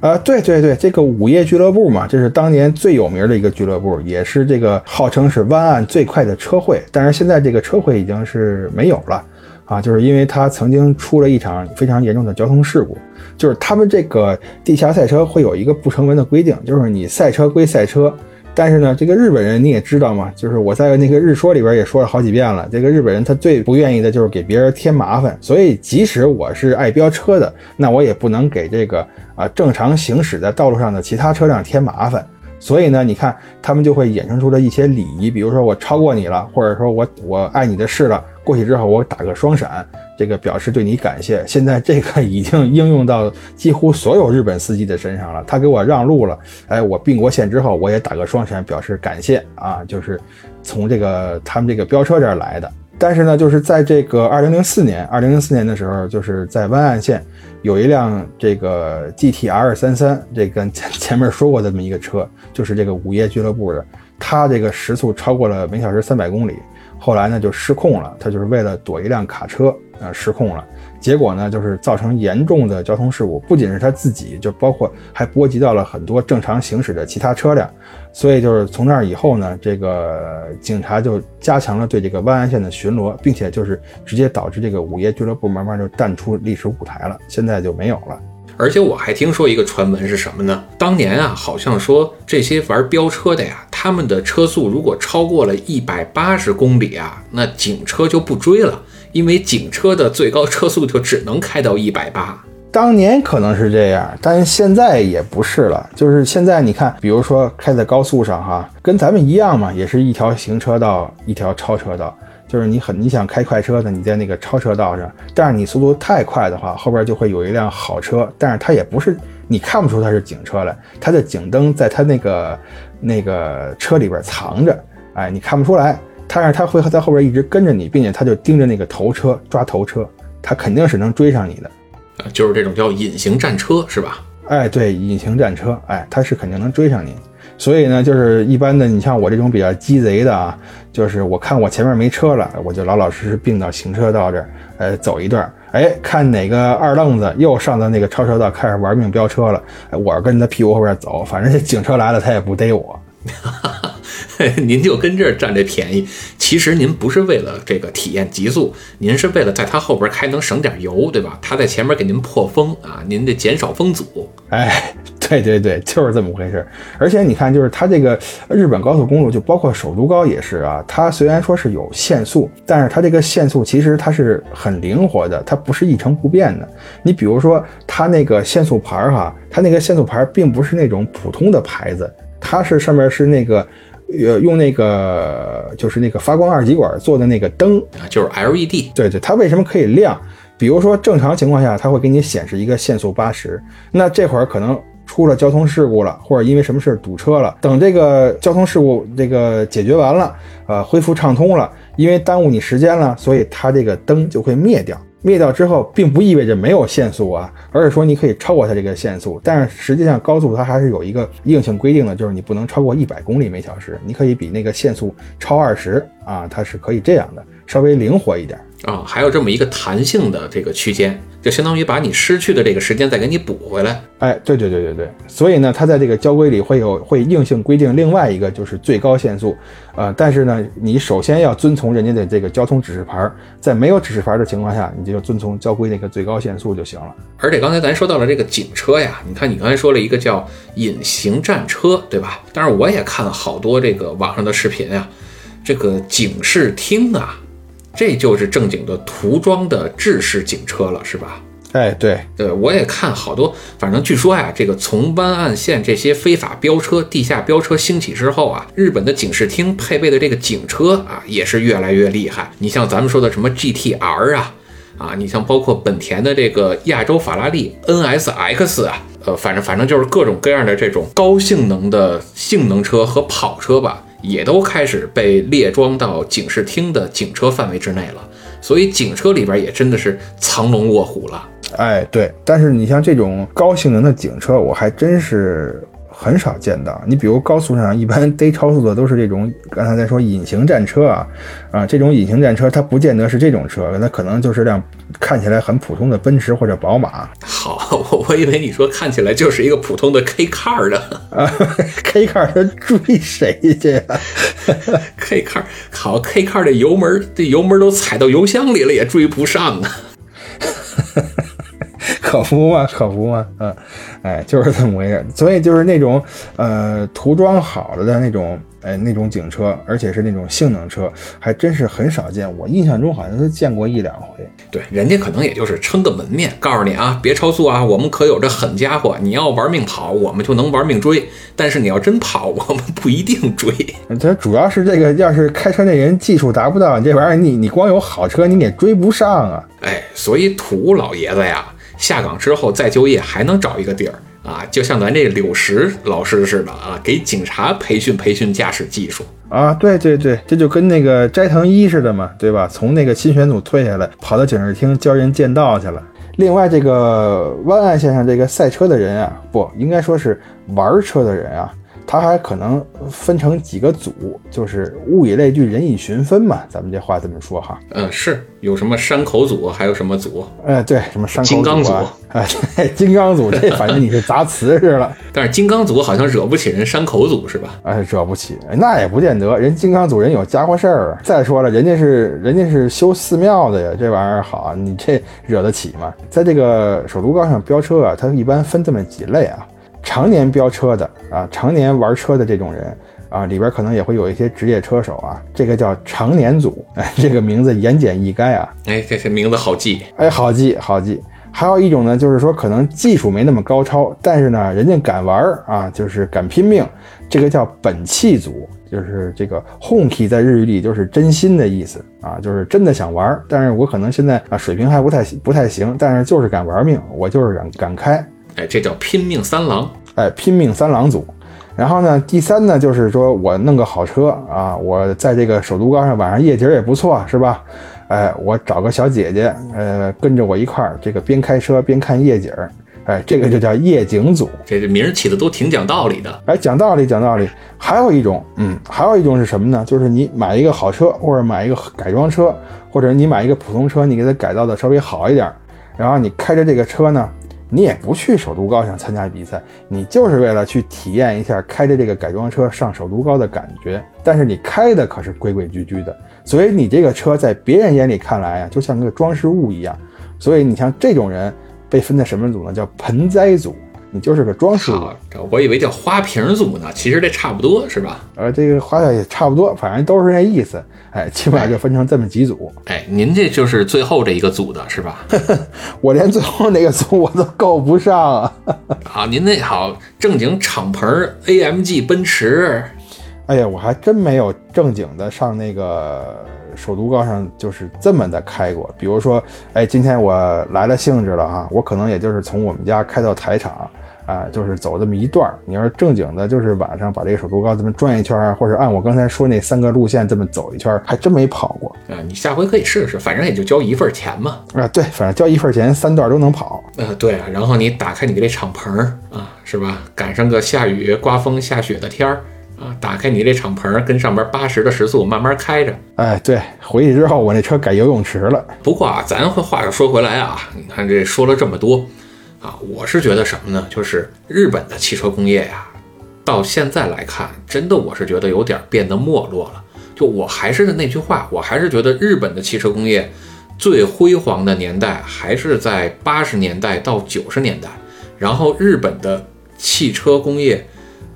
啊，对对对，这个午夜俱乐部嘛，这是当年最有名的一个俱乐部，也是这个号称是湾岸最快的车会。但是现在这个车会已经是没有了啊，就是因为它曾经出了一场非常严重的交通事故。就是他们这个地下赛车会有一个不成文的规定，就是你赛车归赛车，但是呢，这个日本人你也知道嘛，就是我在那个日说里边也说了好几遍了，这个日本人他最不愿意的就是给别人添麻烦，所以即使我是爱飙车的，那我也不能给这个啊正常行驶在道路上的其他车辆添麻烦。所以呢，你看他们就会衍生出了一些礼仪，比如说我超过你了，或者说我我碍你的事了。过去之后，我打个双闪，这个表示对你感谢。现在这个已经应用到几乎所有日本司机的身上了。他给我让路了，哎，我并过线之后，我也打个双闪表示感谢啊，就是从这个他们这个飙车这儿来的。但是呢，就是在这个二零零四年，二零零四年的时候，就是在湾岸线有一辆这个 GT R 三三，这跟前前面说过这么一个车，就是这个午夜俱乐部的，它这个时速超过了每小时三百公里。后来呢，就失控了。他就是为了躲一辆卡车，啊，失控了。结果呢，就是造成严重的交通事故，不仅是他自己，就包括还波及到了很多正常行驶的其他车辆。所以就是从那以后呢，这个警察就加强了对这个湾岸线的巡逻，并且就是直接导致这个午夜俱乐部慢慢就淡出历史舞台了，现在就没有了。而且我还听说一个传闻是什么呢？当年啊，好像说这些玩飙车的呀，他们的车速如果超过了一百八十公里啊，那警车就不追了，因为警车的最高车速就只能开到一百八。当年可能是这样，但现在也不是了。就是现在你看，比如说开在高速上哈，跟咱们一样嘛，也是一条行车道，一条超车道。就是你很你想开快车的，你在那个超车道上，但是你速度太快的话，后边就会有一辆好车，但是它也不是你看不出它是警车来，它的警灯在它那个那个车里边藏着，哎，你看不出来，但是他会在后边一直跟着你，并且他就盯着那个头车抓头车，他肯定是能追上你的，就是这种叫隐形战车是吧？哎，对，隐形战车，哎，他是肯定能追上你。所以呢，就是一般的，你像我这种比较鸡贼的啊，就是我看我前面没车了，我就老老实实并到行车道这儿，呃，走一段，哎，看哪个二愣子又上到那个超车道开始玩命飙车了，哎，我跟着他屁股后边走，反正这警车来了，他也不逮我。[laughs] [laughs] 您就跟这儿占这便宜，其实您不是为了这个体验极速，您是为了在它后边开能省点油，对吧？它在前面给您破风啊，您得减少风阻。哎，对对对，就是这么回事。而且你看，就是它这个日本高速公路，就包括首都高也是啊。它虽然说是有限速，但是它这个限速其实它是很灵活的，它不是一成不变的。你比如说，它那个限速牌儿哈，它那个限速牌并不是那种普通的牌子，它是上面是那个。呃，用那个就是那个发光二极管做的那个灯啊，就是 LED。对对，它为什么可以亮？比如说正常情况下，它会给你显示一个限速八十，那这会儿可能出了交通事故了，或者因为什么事堵车了，等这个交通事故这个解决完了，呃，恢复畅通了，因为耽误你时间了，所以它这个灯就会灭掉。灭掉之后，并不意味着没有限速啊，而是说你可以超过它这个限速。但是实际上，高速它还是有一个硬性规定的，就是你不能超过一百公里每小时。你可以比那个限速超二十啊，它是可以这样的，稍微灵活一点。啊，还有这么一个弹性的这个区间，就相当于把你失去的这个时间再给你补回来。哎，对对对对对，所以呢，它在这个交规里会有会硬性规定另外一个就是最高限速，呃，但是呢，你首先要遵从人家的这个交通指示牌，在没有指示牌的情况下，你就遵从交规那个最高限速就行了。而且刚才咱说到了这个警车呀，你看你刚才说了一个叫隐形战车，对吧？但是我也看了好多这个网上的视频呀，这个警视厅啊。这就是正经的涂装的制式警车了，是吧？哎，对对，我也看好多，反正据说呀，这个从湾岸线这些非法飙车、地下飙车兴起之后啊，日本的警视厅配备的这个警车啊，也是越来越厉害。你像咱们说的什么 GTR 啊，啊，你像包括本田的这个亚洲法拉利 NSX 啊，呃，反正反正就是各种各样的这种高性能的性能车和跑车吧。也都开始被列装到警视厅的警车范围之内了，所以警车里边也真的是藏龙卧虎了。哎，对，但是你像这种高性能的警车，我还真是。很少见到，你比如高速上 [laughs] 一般逮超速的都是这种，刚才在说隐形战车啊，啊，这种隐形战车它不见得是这种车，它可能就是辆看起来很普通的奔驰或者宝马。好，我我以为你说看起来就是一个普通的 K car 的啊，[laughs] K car 它追谁去呀？K car 好，K car 这油门这油门都踩到油箱里了也追不上啊。可不嘛，[laughs] 可不嘛，嗯，哎，就是这么回事。所以就是那种，呃，涂装好了的那种，哎，那种警车，而且是那种性能车，还真是很少见。我印象中好像是见过一两回。对，人家可能也就是撑个门面，告诉你啊，别超速啊，我们可有这狠家伙。你要玩命跑，我们就能玩命追；但是你要真跑，[laughs] 我们不一定追。它主要是这个，要是开车那人技术达不到，这玩意儿你你光有好车，你也追不上啊。哎，所以土老爷子呀。下岗之后再就业还能找一个地儿啊，就像咱这柳石老师似的啊，给警察培训培训驾驶技术啊，对对对，这就跟那个斋藤一似的嘛，对吧？从那个新选组退下来，跑到警视厅教人剑道去了。另外，这个湾岸先生这个赛车的人啊，不应该说是玩车的人啊。它还可能分成几个组，就是物以类聚，人以群分嘛。咱们这话这么说哈。嗯，是有什么山口组，还有什么组？哎，对，什么山口组、金刚组啊？[laughs] 对，金刚组这反正你是砸瓷实了。但是金刚组好像惹不起人山口组是吧？哎，惹不起，那也不见得。人金刚组人有家伙事儿。再说了，人家是人家是修寺庙的呀，这玩意儿好，你这惹得起吗？在这个首都高上飙车啊，它一般分这么几类啊。常年飙车的啊，常年玩车的这种人啊，里边可能也会有一些职业车手啊，这个叫常年组，哎，这个名字言简意赅啊，哎，这这名字好记，哎，好记好记。还有一种呢，就是说可能技术没那么高超，但是呢，人家敢玩啊，就是敢拼命，这个叫本气组，就是这个 honky 在日语里就是真心的意思啊，就是真的想玩，但是我可能现在啊水平还不太不太行，但是就是敢玩命，我就是敢敢开。哎，这叫拼命三郎，哎，拼命三郎组。然后呢，第三呢，就是说我弄个好车啊，我在这个首都高上晚上夜景也不错，是吧？哎，我找个小姐姐，呃，跟着我一块儿，这个边开车边看夜景，哎，这个就叫夜景组。这这名儿起的都挺讲道理的。哎，讲道理，讲道理。还有一种，嗯，还有一种是什么呢？就是你买一个好车，或者买一个改装车，或者你买一个普通车，你给它改造的稍微好一点，然后你开着这个车呢。你也不去首都高想参加比赛，你就是为了去体验一下开着这个改装车上首都高的感觉。但是你开的可是规规矩矩的，所以你这个车在别人眼里看来啊，就像个装饰物一样。所以你像这种人被分在什么组呢？叫盆栽组。你就是个装饰，我以为叫花瓶组呢，其实这差不多是吧？呃，这个花也差不多，反正都是那意思。哎，起码就分成这么几组。哎，您这就是最后这一个组的是吧？[laughs] 我连最后那个组我都够不上啊！[laughs] 啊，您那好正经敞篷 AMG 奔驰。哎呀，我还真没有正经的上那个首都高上就是这么的开过。比如说，哎，今天我来了兴致了啊，我可能也就是从我们家开到台场。啊，就是走这么一段儿。你要是正经的，就是晚上把这个首都高这么转一圈，或者按我刚才说那三个路线这么走一圈，还真没跑过。啊，你下回可以试试，反正也就交一份钱嘛。啊，对，反正交一份钱，三段都能跑。呃，对啊，然后你打开你这敞篷啊，是吧？赶上个下雨、刮风、下雪的天儿啊，打开你这敞篷，跟上边八十的时速慢慢开着。哎，对，回去之后我那车改游泳池了。不过啊，咱话又说回来啊，你看这说了这么多啊，我是觉得什么呢？就是日本的汽车工业呀，到现在来看，真的我是觉得有点变得没落了。就我还是那句话，我还是觉得日本的汽车工业最辉煌的年代还是在八十年代到九十年代，然后日本的汽车工业。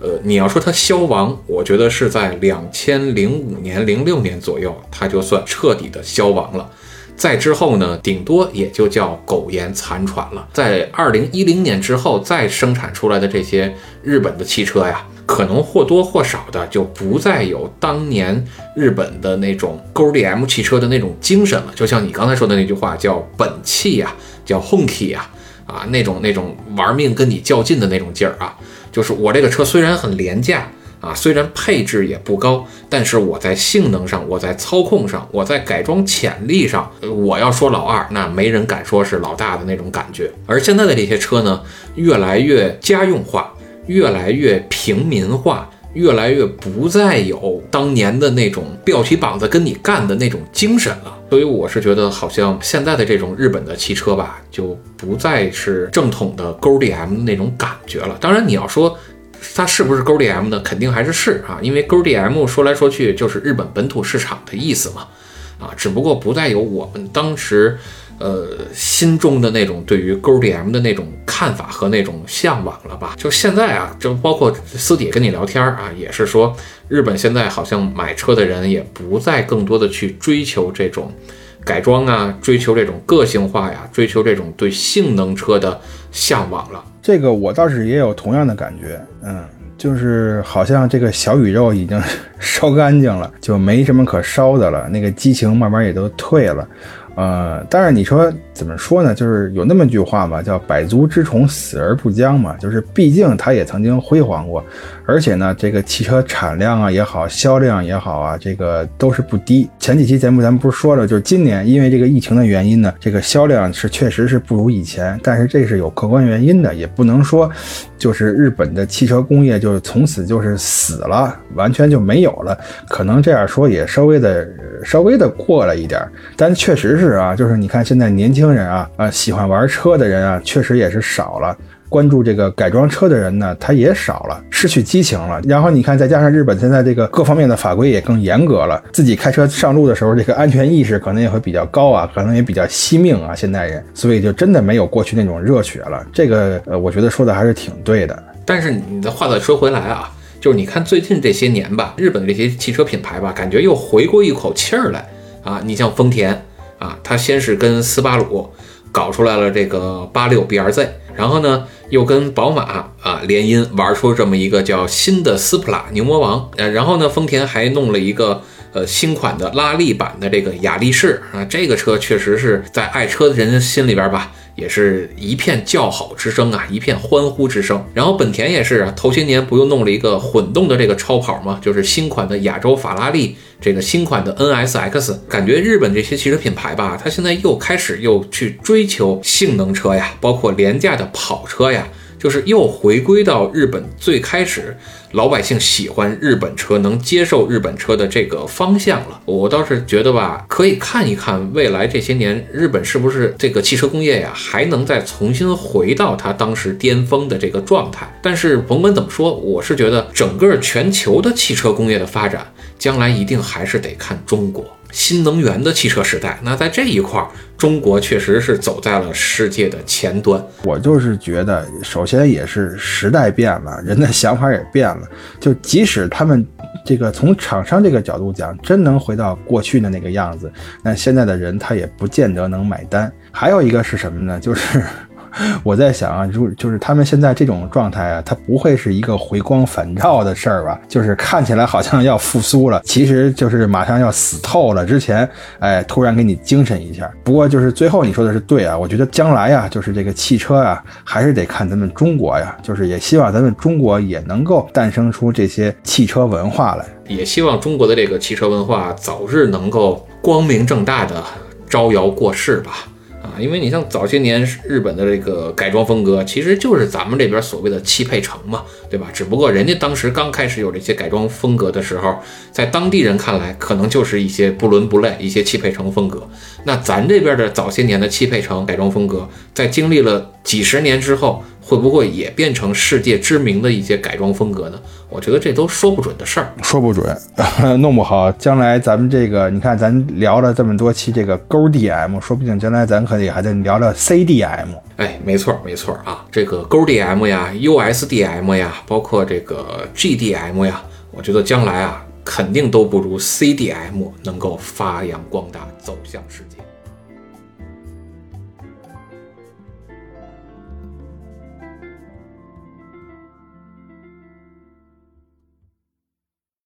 呃，你要说它消亡，我觉得是在两千零五年、零六年左右，它就算彻底的消亡了。再之后呢，顶多也就叫苟延残喘了。在二零一零年之后再生产出来的这些日本的汽车呀，可能或多或少的就不再有当年日本的那种 GDM 汽车的那种精神了。就像你刚才说的那句话，叫本气呀，叫 honky 呀，啊，那种那种玩命跟你较劲的那种劲儿啊。就是我这个车虽然很廉价啊，虽然配置也不高，但是我在性能上，我在操控上，我在改装潜力上，我要说老二，那没人敢说是老大的那种感觉。而现在的这些车呢，越来越家用化，越来越平民化。越来越不再有当年的那种吊起膀子跟你干的那种精神了，所以我是觉得好像现在的这种日本的汽车吧，就不再是正统的 GDM 那种感觉了。当然，你要说它是不是勾 DM 呢？肯定还是是啊，因为勾 DM 说来说去就是日本本土市场的意思嘛，啊，只不过不再有我们当时。呃，心中的那种对于勾 DM 的那种看法和那种向往了吧？就现在啊，就包括私底下跟你聊天啊，也是说，日本现在好像买车的人也不再更多的去追求这种改装啊，追求这种个性化呀，追求这种对性能车的向往了。这个我倒是也有同样的感觉，嗯，就是好像这个小宇宙已经烧干净了，就没什么可烧的了，那个激情慢慢也都退了。呃，但是你说怎么说呢？就是有那么句话嘛，叫“百足之虫，死而不僵”嘛。就是毕竟它也曾经辉煌过，而且呢，这个汽车产量啊也好，销量也好啊，这个都是不低。前几期节目咱们不是说了，就是今年因为这个疫情的原因呢，这个销量是确实是不如以前，但是这是有客观原因的，也不能说就是日本的汽车工业就是从此就是死了，完全就没有了。可能这样说也稍微的稍微的过了一点，但确实是。是啊，就是你看现在年轻人啊，啊喜欢玩车的人啊，确实也是少了。关注这个改装车的人呢，他也少了，失去激情了。然后你看，再加上日本现在这个各方面的法规也更严格了，自己开车上路的时候，这个安全意识可能也会比较高啊，可能也比较惜命啊。现代人，所以就真的没有过去那种热血了。这个呃，我觉得说的还是挺对的。但是你的话再说回来啊，就是你看最近这些年吧，日本这些汽车品牌吧，感觉又回过一口气儿来啊。你像丰田。啊，他先是跟斯巴鲁搞出来了这个八六 BRZ，然后呢，又跟宝马啊联姻玩出这么一个叫新的斯普拉牛魔王，呃，然后呢，丰田还弄了一个呃新款的拉力版的这个雅力士啊，这个车确实是在爱车的人心里边吧。也是一片叫好之声啊，一片欢呼之声。然后本田也是啊，头些年不又弄了一个混动的这个超跑吗？就是新款的亚洲法拉利，这个新款的 NSX。感觉日本这些汽车品牌吧，它现在又开始又去追求性能车呀，包括廉价的跑车呀。就是又回归到日本最开始老百姓喜欢日本车、能接受日本车的这个方向了。我倒是觉得吧，可以看一看未来这些年日本是不是这个汽车工业呀，还能再重新回到它当时巅峰的这个状态。但是甭管怎么说，我是觉得整个全球的汽车工业的发展，将来一定还是得看中国。新能源的汽车时代，那在这一块儿，中国确实是走在了世界的前端。我就是觉得，首先也是时代变了，人的想法也变了。就即使他们这个从厂商这个角度讲，真能回到过去的那个样子，那现在的人他也不见得能买单。还有一个是什么呢？就是。[laughs] 我在想啊，就就是他们现在这种状态啊，它不会是一个回光返照的事儿吧？就是看起来好像要复苏了，其实就是马上要死透了。之前，哎，突然给你精神一下。不过就是最后你说的是对啊，我觉得将来呀，就是这个汽车啊，还是得看咱们中国呀，就是也希望咱们中国也能够诞生出这些汽车文化来，也希望中国的这个汽车文化早日能够光明正大的招摇过市吧。啊，因为你像早些年日本的这个改装风格，其实就是咱们这边所谓的汽配城嘛，对吧？只不过人家当时刚开始有这些改装风格的时候，在当地人看来，可能就是一些不伦不类、一些汽配城风格。那咱这边的早些年的汽配城改装风格，在经历了几十年之后，会不会也变成世界知名的一些改装风格呢？我觉得这都说不准的事儿。说不准，[laughs] 弄不好将来咱们这个，你看咱聊了这么多期这个勾 DM，说不定将来咱可以还得聊聊 CDM。哎，没错没错啊，这个勾 DM 呀、USDM 呀，包括这个 GDM 呀，我觉得将来啊，肯定都不如 CDM 能够发扬光大，走向世界。